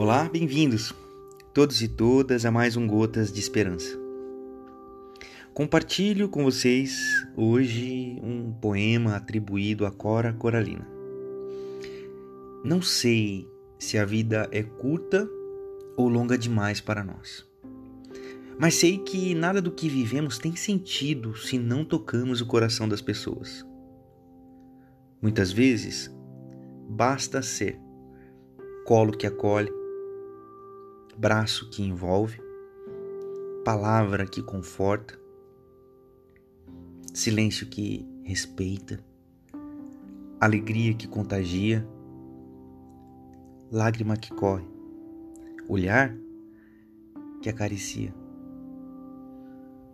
Olá, bem-vindos, todos e todas, a mais um Gotas de Esperança. Compartilho com vocês hoje um poema atribuído a Cora Coralina. Não sei se a vida é curta ou longa demais para nós, mas sei que nada do que vivemos tem sentido se não tocamos o coração das pessoas. Muitas vezes, basta ser colo que acolhe, braço que envolve, palavra que conforta, silêncio que respeita, alegria que contagia, lágrima que corre, olhar que acaricia,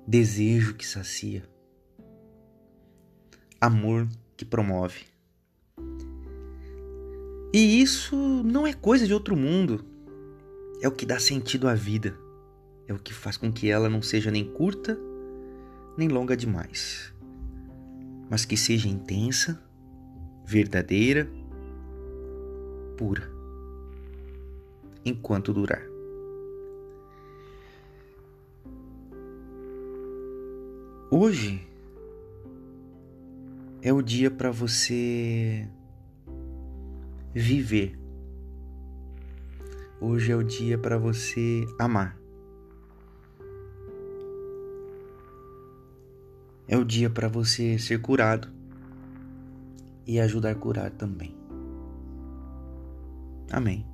desejo que sacia, amor que promove. E isso não é coisa de outro mundo é o que dá sentido à vida, é o que faz com que ela não seja nem curta nem longa demais, mas que seja intensa, verdadeira, pura, enquanto durar. Hoje é o dia para você viver Hoje é o dia para você amar. É o dia para você ser curado e ajudar a curar também. Amém.